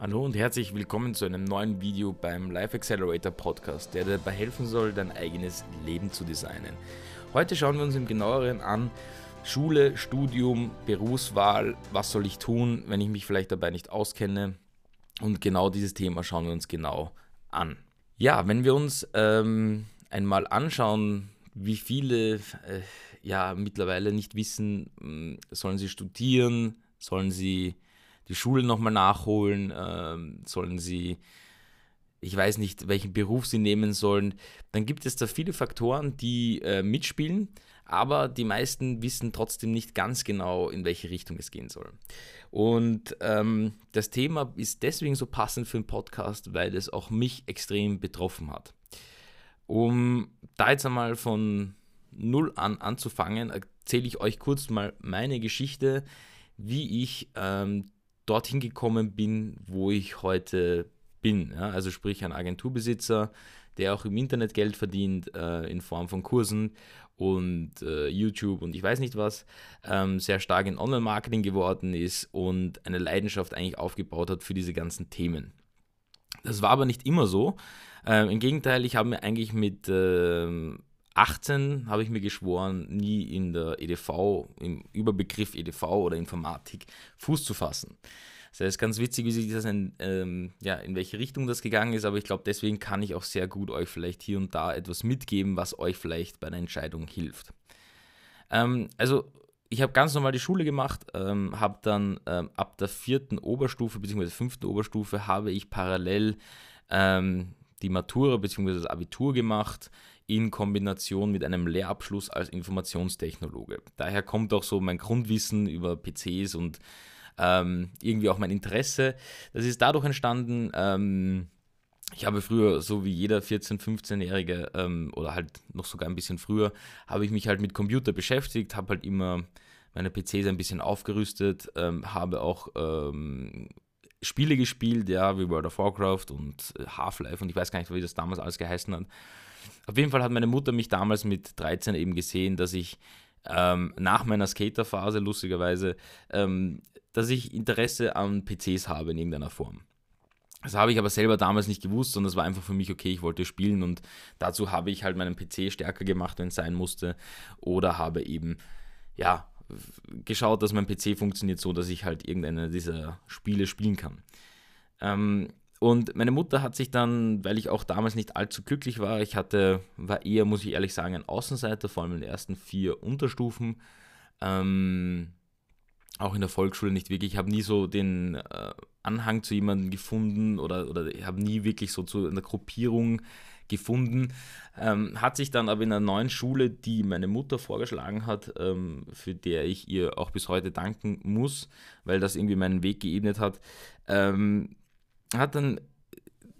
Hallo und herzlich willkommen zu einem neuen Video beim Life Accelerator Podcast, der dir dabei helfen soll, dein eigenes Leben zu designen. Heute schauen wir uns im genaueren an Schule, Studium, Berufswahl, was soll ich tun, wenn ich mich vielleicht dabei nicht auskenne. Und genau dieses Thema schauen wir uns genau an. Ja, wenn wir uns ähm, einmal anschauen, wie viele äh, ja mittlerweile nicht wissen, hm, sollen sie studieren, sollen sie die Schule nochmal nachholen, ähm, sollen sie, ich weiß nicht, welchen Beruf sie nehmen sollen, dann gibt es da viele Faktoren, die äh, mitspielen, aber die meisten wissen trotzdem nicht ganz genau, in welche Richtung es gehen soll. Und ähm, das Thema ist deswegen so passend für einen Podcast, weil es auch mich extrem betroffen hat. Um da jetzt einmal von null an anzufangen, erzähle ich euch kurz mal meine Geschichte, wie ich ähm, dorthin gekommen bin, wo ich heute bin. Ja? Also sprich ein Agenturbesitzer, der auch im Internet Geld verdient äh, in Form von Kursen und äh, YouTube und ich weiß nicht was, ähm, sehr stark in Online-Marketing geworden ist und eine Leidenschaft eigentlich aufgebaut hat für diese ganzen Themen. Das war aber nicht immer so. Ähm, Im Gegenteil, ich habe mir eigentlich mit ähm, 18 habe ich mir geschworen, nie in der EDV, im Überbegriff EDV oder Informatik Fuß zu fassen. Das heißt, ganz witzig, wie sich das in, ähm, ja, in welche Richtung das gegangen ist, aber ich glaube, deswegen kann ich auch sehr gut euch vielleicht hier und da etwas mitgeben, was euch vielleicht bei einer Entscheidung hilft. Ähm, also, ich habe ganz normal die Schule gemacht, ähm, habe dann ähm, ab der vierten Oberstufe bzw. fünften Oberstufe habe ich parallel ähm, die Matura bzw. das Abitur gemacht in Kombination mit einem Lehrabschluss als Informationstechnologe. Daher kommt auch so mein Grundwissen über PCs und ähm, irgendwie auch mein Interesse. Das ist dadurch entstanden. Ähm, ich habe früher, so wie jeder 14-, 15-Jährige ähm, oder halt noch sogar ein bisschen früher, habe ich mich halt mit Computer beschäftigt, habe halt immer meine PCs ein bisschen aufgerüstet, ähm, habe auch ähm, Spiele gespielt, ja, wie World of Warcraft und äh, Half-Life und ich weiß gar nicht, wie das damals alles geheißen hat. Auf jeden Fall hat meine Mutter mich damals mit 13 eben gesehen, dass ich ähm, nach meiner Skaterphase, lustigerweise, ähm, dass ich Interesse an PCs habe in irgendeiner Form. Das habe ich aber selber damals nicht gewusst, sondern es war einfach für mich, okay, ich wollte spielen und dazu habe ich halt meinen PC stärker gemacht, wenn es sein musste. Oder habe eben, ja, geschaut, dass mein PC funktioniert so, dass ich halt irgendeine dieser Spiele spielen kann. Ähm, und meine Mutter hat sich dann, weil ich auch damals nicht allzu glücklich war, ich hatte, war eher, muss ich ehrlich sagen, ein Außenseiter, vor allem in den ersten vier Unterstufen. Ähm, auch in der Volksschule nicht wirklich. Ich habe nie so den äh, Anhang zu jemandem gefunden oder, oder ich habe nie wirklich so zu einer Gruppierung gefunden. Ähm, hat sich dann aber in einer neuen Schule, die meine Mutter vorgeschlagen hat, ähm, für der ich ihr auch bis heute danken muss, weil das irgendwie meinen Weg geebnet hat, ähm, hat dann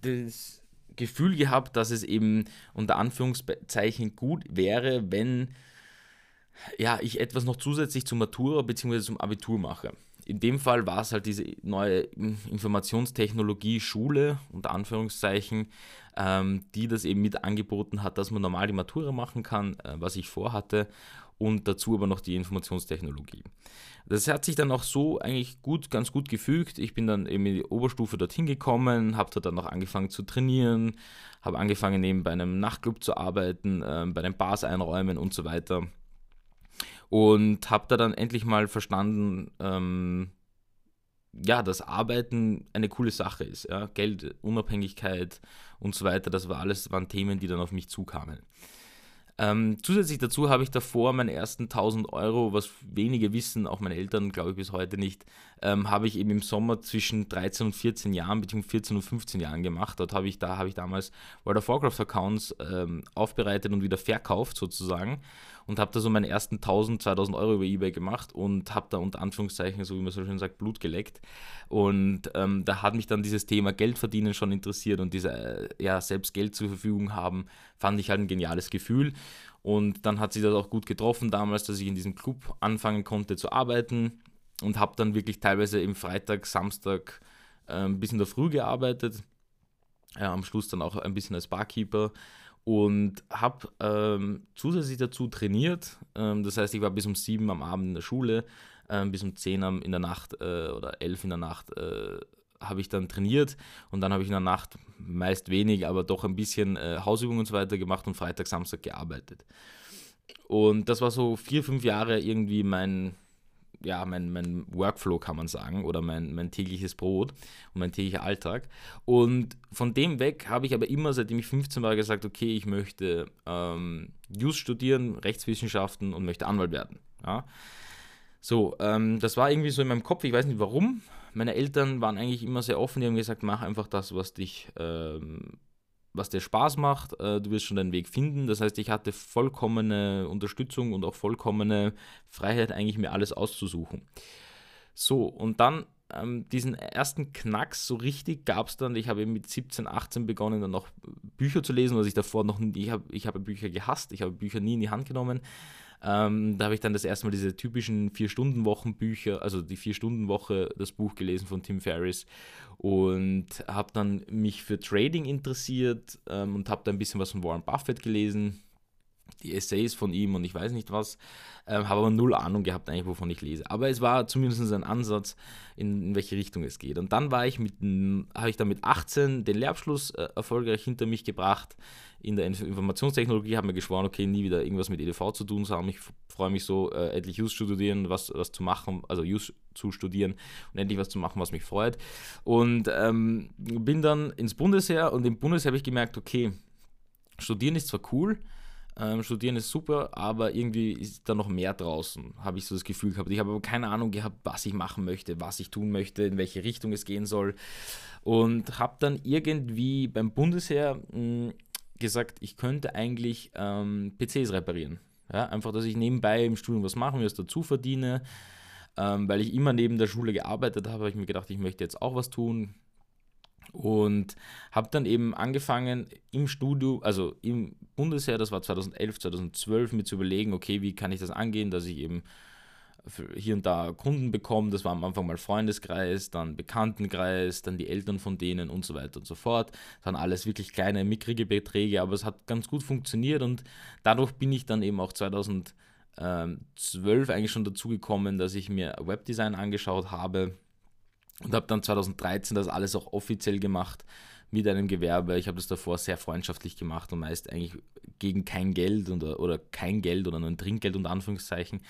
das Gefühl gehabt, dass es eben unter Anführungszeichen gut wäre, wenn ja, ich etwas noch zusätzlich zur Matura bzw. zum Abitur mache. In dem Fall war es halt diese neue Informationstechnologie-Schule, unter Anführungszeichen, ähm, die das eben mit angeboten hat, dass man normal die Matura machen kann, äh, was ich vorhatte, und dazu aber noch die Informationstechnologie. Das hat sich dann auch so eigentlich gut, ganz gut gefügt. Ich bin dann eben in die Oberstufe dorthin gekommen, habe dort dann noch angefangen zu trainieren, habe angefangen eben bei einem Nachtclub zu arbeiten, äh, bei den Bars einräumen und so weiter. Und habe da dann endlich mal verstanden, ähm, ja, dass Arbeiten eine coole Sache ist. Ja? Geld, Unabhängigkeit und so weiter, das war alles, waren Themen, die dann auf mich zukamen. Ähm, zusätzlich dazu habe ich davor meine ersten 1000 Euro, was wenige wissen, auch meine Eltern glaube ich bis heute nicht, ähm, habe ich eben im Sommer zwischen 13 und 14 Jahren, beziehungsweise 14 und 15 Jahren gemacht. Dort habe ich, da habe ich damals World of Warcraft Accounts ähm, aufbereitet und wieder verkauft sozusagen und habe da so meine ersten 1000, 2000 Euro über Ebay gemacht und habe da unter Anführungszeichen, so wie man so schön sagt, Blut geleckt. Und ähm, da hat mich dann dieses Thema Geld verdienen schon interessiert und diese, äh, ja, selbst Geld zur Verfügung haben, fand ich halt ein geniales Gefühl. Und dann hat sich das auch gut getroffen damals, dass ich in diesem Club anfangen konnte zu arbeiten und habe dann wirklich teilweise im Freitag, Samstag äh, bis in der Früh gearbeitet. Ja, am Schluss dann auch ein bisschen als Barkeeper und habe ähm, zusätzlich dazu trainiert. Ähm, das heißt, ich war bis um sieben am Abend in der Schule, ähm, bis um zehn in der Nacht äh, oder elf in der Nacht äh, habe ich dann trainiert und dann habe ich in der Nacht meist wenig, aber doch ein bisschen äh, Hausübungen und so weiter gemacht und Freitag, Samstag gearbeitet. Und das war so vier, fünf Jahre irgendwie mein, ja, mein, mein Workflow, kann man sagen, oder mein, mein tägliches Brot und mein täglicher Alltag. Und von dem weg habe ich aber immer, seitdem ich 15 war, gesagt, okay, ich möchte ähm, Jus studieren, Rechtswissenschaften und möchte Anwalt werden. Ja. So, ähm, das war irgendwie so in meinem Kopf, ich weiß nicht warum. Meine Eltern waren eigentlich immer sehr offen, die haben gesagt, mach einfach das, was dich ähm, was dir Spaß macht, äh, du wirst schon deinen Weg finden. Das heißt, ich hatte vollkommene Unterstützung und auch vollkommene Freiheit, eigentlich mir alles auszusuchen. So, und dann ähm, diesen ersten Knacks so richtig gab es dann, ich habe mit 17, 18 begonnen, dann noch Bücher zu lesen, was ich davor noch, ich habe ich hab Bücher gehasst, ich habe Bücher nie in die Hand genommen. Ähm, da habe ich dann das erste Mal diese typischen Vier-Stunden-Wochen-Bücher, also die Vier-Stunden-Woche, das Buch gelesen von Tim Ferriss und habe dann mich für Trading interessiert ähm, und habe da ein bisschen was von Warren Buffett gelesen, die Essays von ihm und ich weiß nicht was, ähm, habe aber null Ahnung gehabt eigentlich, wovon ich lese. Aber es war zumindest ein Ansatz, in, in welche Richtung es geht. Und dann war ich mit, habe ich dann mit 18 den Lehrabschluss äh, erfolgreich hinter mich gebracht in der Informationstechnologie, habe mir geschworen, okay, nie wieder irgendwas mit EDV zu tun zu haben. Ich freue mich so, äh, endlich Use zu studieren, was, was zu machen, also Use zu studieren und endlich was zu machen, was mich freut. Und ähm, bin dann ins Bundesheer und im Bundesheer habe ich gemerkt, okay, studieren ist zwar cool, ähm, studieren ist super, aber irgendwie ist da noch mehr draußen, habe ich so das Gefühl gehabt. Ich habe aber keine Ahnung gehabt, was ich machen möchte, was ich tun möchte, in welche Richtung es gehen soll. Und habe dann irgendwie beim Bundesheer mh, hm, gesagt, ich könnte eigentlich ähm, PCs reparieren. Ja, einfach, dass ich nebenbei im Studium was mache, mir das dazu verdiene. Ähm, weil ich immer neben der Schule gearbeitet habe, habe ich mir gedacht, ich möchte jetzt auch was tun. Und habe dann eben angefangen im Studio, also im Bundesheer, das war 2011, 2012, mir zu überlegen, okay, wie kann ich das angehen, dass ich eben hier und da Kunden bekommen. Das war am Anfang mal Freundeskreis, dann Bekanntenkreis, dann die Eltern von denen und so weiter und so fort. Das waren alles wirklich kleine, mickrige Beträge, aber es hat ganz gut funktioniert und dadurch bin ich dann eben auch 2012 eigentlich schon dazu gekommen, dass ich mir Webdesign angeschaut habe und habe dann 2013 das alles auch offiziell gemacht mit einem Gewerbe. Ich habe das davor sehr freundschaftlich gemacht und meist eigentlich gegen kein Geld oder, oder kein Geld oder nur ein Trinkgeld unter Anführungszeichen.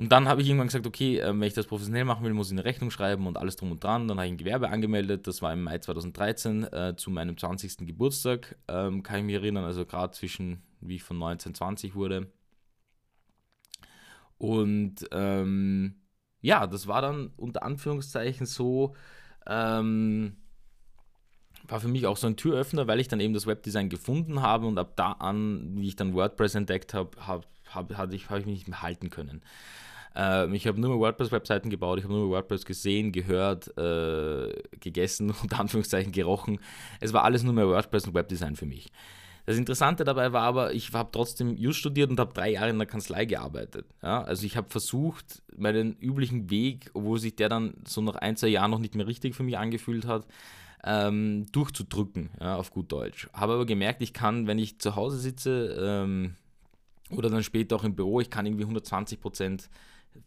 Und dann habe ich irgendwann gesagt, okay, äh, wenn ich das professionell machen will, muss ich eine Rechnung schreiben und alles drum und dran. Dann habe ich ein Gewerbe angemeldet. Das war im Mai 2013 äh, zu meinem 20. Geburtstag, ähm, kann ich mich erinnern. Also gerade zwischen, wie ich von 19, 20 wurde. Und ähm, ja, das war dann unter Anführungszeichen so, ähm, war für mich auch so ein Türöffner, weil ich dann eben das Webdesign gefunden habe und ab da an, wie ich dann WordPress entdeckt habe, habe hab, hab ich, hab ich mich nicht mehr halten können. Ähm, ich habe nur mehr WordPress-Webseiten gebaut, ich habe nur mehr WordPress gesehen, gehört, äh, gegessen, unter Anführungszeichen gerochen. Es war alles nur mehr WordPress und Webdesign für mich. Das Interessante dabei war aber, ich habe trotzdem Just studiert und habe drei Jahre in der Kanzlei gearbeitet. Ja? Also ich habe versucht, meinen üblichen Weg, obwohl sich der dann so nach ein, zwei Jahren noch nicht mehr richtig für mich angefühlt hat, ähm, durchzudrücken, ja, auf gut Deutsch. Habe aber gemerkt, ich kann, wenn ich zu Hause sitze ähm, oder dann später auch im Büro, ich kann irgendwie 120 Prozent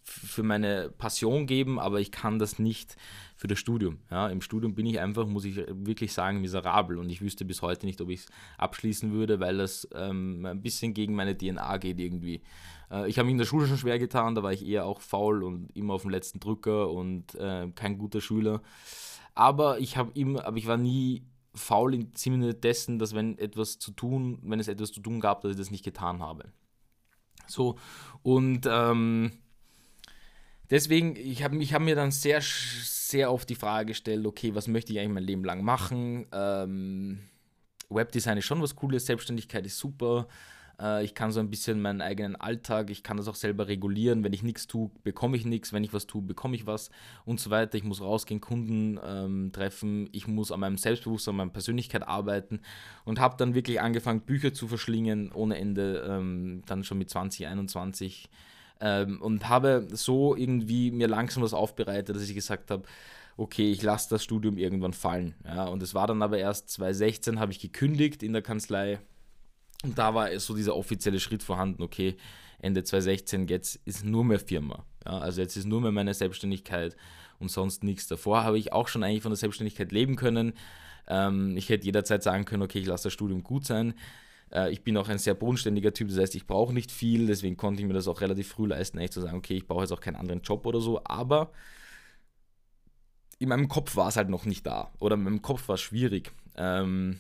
für meine Passion geben, aber ich kann das nicht für das Studium. Ja, Im Studium bin ich einfach, muss ich wirklich sagen, miserabel und ich wüsste bis heute nicht, ob ich es abschließen würde, weil das ähm, ein bisschen gegen meine DNA geht irgendwie. Äh, ich habe mich in der Schule schon schwer getan, da war ich eher auch faul und immer auf dem letzten Drücker und äh, kein guter Schüler. Aber ich habe immer, aber ich war nie faul im Sinne dessen, dass wenn etwas zu tun, wenn es etwas zu tun gab, dass ich das nicht getan habe. So, und ähm, deswegen, ich habe ich hab mir dann sehr, sehr oft die Frage gestellt, okay, was möchte ich eigentlich mein Leben lang machen? Ähm, Webdesign ist schon was Cooles, Selbstständigkeit ist super. Äh, ich kann so ein bisschen meinen eigenen Alltag, ich kann das auch selber regulieren. Wenn ich nichts tue, bekomme ich nichts. Wenn ich was tue, bekomme ich was und so weiter. Ich muss rausgehen, Kunden ähm, treffen. Ich muss an meinem Selbstbewusstsein, an meiner Persönlichkeit arbeiten und habe dann wirklich angefangen, Bücher zu verschlingen ohne Ende. Ähm, dann schon mit 20, 21 ähm, und habe so irgendwie mir langsam was aufbereitet, dass ich gesagt habe, okay, ich lasse das Studium irgendwann fallen. Ja, und es war dann aber erst 2016, habe ich gekündigt in der Kanzlei. Und da war so dieser offizielle Schritt vorhanden, okay, Ende 2016, jetzt ist nur mehr Firma. Ja, also jetzt ist nur mehr meine Selbstständigkeit und sonst nichts. Davor habe ich auch schon eigentlich von der Selbstständigkeit leben können. Ähm, ich hätte jederzeit sagen können, okay, ich lasse das Studium gut sein. Äh, ich bin auch ein sehr bodenständiger Typ, das heißt, ich brauche nicht viel, deswegen konnte ich mir das auch relativ früh leisten, eigentlich zu sagen, okay, ich brauche jetzt auch keinen anderen Job oder so, aber in meinem Kopf war es halt noch nicht da oder in meinem Kopf war es schwierig. Ähm,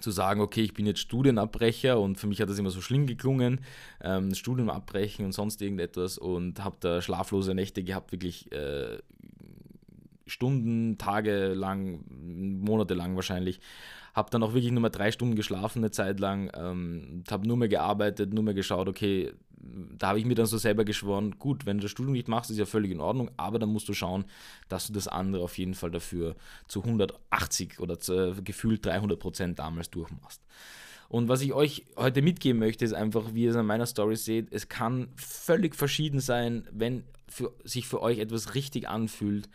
zu sagen, okay, ich bin jetzt Studienabbrecher und für mich hat das immer so schlimm geklungen, ähm, Studium abbrechen und sonst irgendetwas und habe da schlaflose Nächte gehabt, wirklich äh, Stunden, Tage lang, Monate lang wahrscheinlich. Habe dann auch wirklich nur mal drei Stunden geschlafen eine Zeit lang, ähm, habe nur mehr gearbeitet, nur mehr geschaut, okay, da habe ich mir dann so selber geschworen, gut, wenn du das Studium nicht machst, ist ja völlig in Ordnung, aber dann musst du schauen, dass du das andere auf jeden Fall dafür zu 180 oder zu, äh, gefühlt 300 Prozent damals durchmachst. Und was ich euch heute mitgeben möchte, ist einfach, wie ihr es an meiner Story seht, es kann völlig verschieden sein, wenn für, sich für euch etwas richtig anfühlt.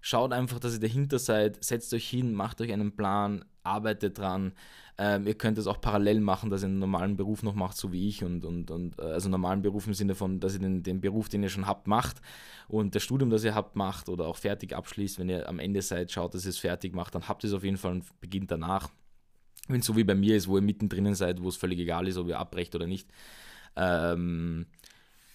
Schaut einfach, dass ihr dahinter seid, setzt euch hin, macht euch einen Plan, arbeitet dran. Ähm, ihr könnt es auch parallel machen, dass ihr einen normalen Beruf noch macht, so wie ich. Und, und, und äh, also normalen Beruf im Sinne von, dass ihr den, den Beruf, den ihr schon habt, macht und das Studium, das ihr habt, macht oder auch fertig abschließt. Wenn ihr am Ende seid, schaut, dass ihr es fertig macht, dann habt ihr es auf jeden Fall und beginnt danach. Wenn es so wie bei mir ist, wo ihr mittendrin seid, wo es völlig egal ist, ob ihr abbrecht oder nicht. Ähm,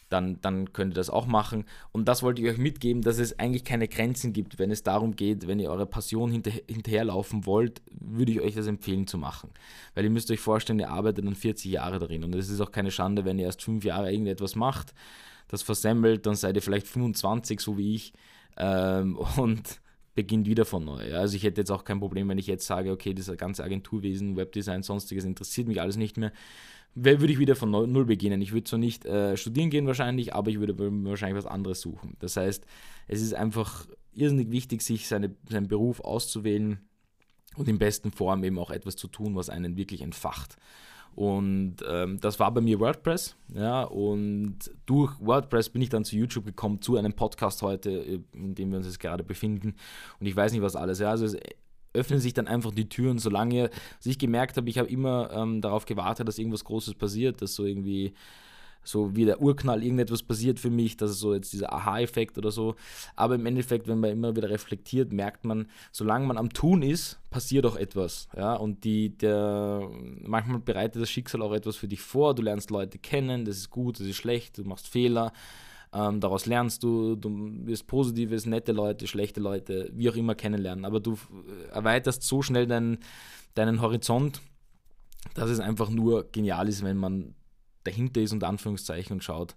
dann, dann könnt ihr das auch machen. Und das wollte ich euch mitgeben, dass es eigentlich keine Grenzen gibt, wenn es darum geht, wenn ihr eure Passion hinter, hinterherlaufen wollt, würde ich euch das empfehlen zu machen. Weil ihr müsst euch vorstellen, ihr arbeitet dann 40 Jahre darin. Und es ist auch keine Schande, wenn ihr erst fünf Jahre irgendetwas macht, das versemmelt, dann seid ihr vielleicht 25, so wie ich, ähm, und beginnt wieder von neu. Also ich hätte jetzt auch kein Problem, wenn ich jetzt sage, okay, das ganze Agenturwesen, Webdesign, sonstiges interessiert mich alles nicht mehr würde ich wieder von null beginnen. Ich würde zwar nicht äh, studieren gehen wahrscheinlich, aber ich würde wahrscheinlich was anderes suchen. Das heißt, es ist einfach irrsinnig wichtig, sich seine, seinen Beruf auszuwählen und in besten Form eben auch etwas zu tun, was einen wirklich entfacht. Und ähm, das war bei mir WordPress. Ja, und durch WordPress bin ich dann zu YouTube gekommen, zu einem Podcast heute, in dem wir uns jetzt gerade befinden. Und ich weiß nicht, was alles. Ja, also es öffnen sich dann einfach die Türen, solange also ich gemerkt habe, ich habe immer ähm, darauf gewartet, dass irgendwas Großes passiert, dass so irgendwie so wie der Urknall irgendetwas passiert für mich, dass es so jetzt dieser Aha-Effekt oder so. Aber im Endeffekt, wenn man immer wieder reflektiert, merkt man, solange man am Tun ist, passiert auch etwas. Ja? Und die, der, manchmal bereitet das Schicksal auch etwas für dich vor. Du lernst Leute kennen, das ist gut, das ist schlecht, du machst Fehler. Ähm, daraus lernst du, du wirst positives, nette Leute, schlechte Leute, wie auch immer kennenlernen. Aber du erweiterst so schnell deinen, deinen Horizont, dass es einfach nur genial ist, wenn man dahinter ist, unter Anführungszeichen, und schaut,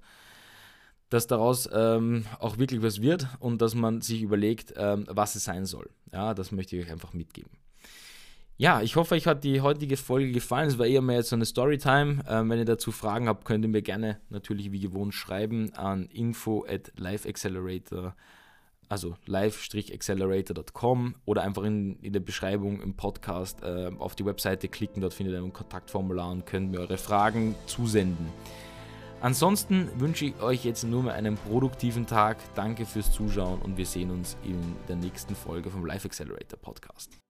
dass daraus ähm, auch wirklich was wird und dass man sich überlegt, ähm, was es sein soll. Ja, das möchte ich euch einfach mitgeben. Ja, ich hoffe, euch hat die heutige Folge gefallen. Es war eher mehr jetzt so eine Storytime. Ähm, wenn ihr dazu Fragen habt, könnt ihr mir gerne natürlich wie gewohnt schreiben an info at liveaccelerator, also live-accelerator.com oder einfach in, in der Beschreibung im Podcast äh, auf die Webseite klicken. Dort findet ihr ein Kontaktformular und könnt mir eure Fragen zusenden. Ansonsten wünsche ich euch jetzt nur mehr einen produktiven Tag. Danke fürs Zuschauen und wir sehen uns in der nächsten Folge vom Live Accelerator Podcast.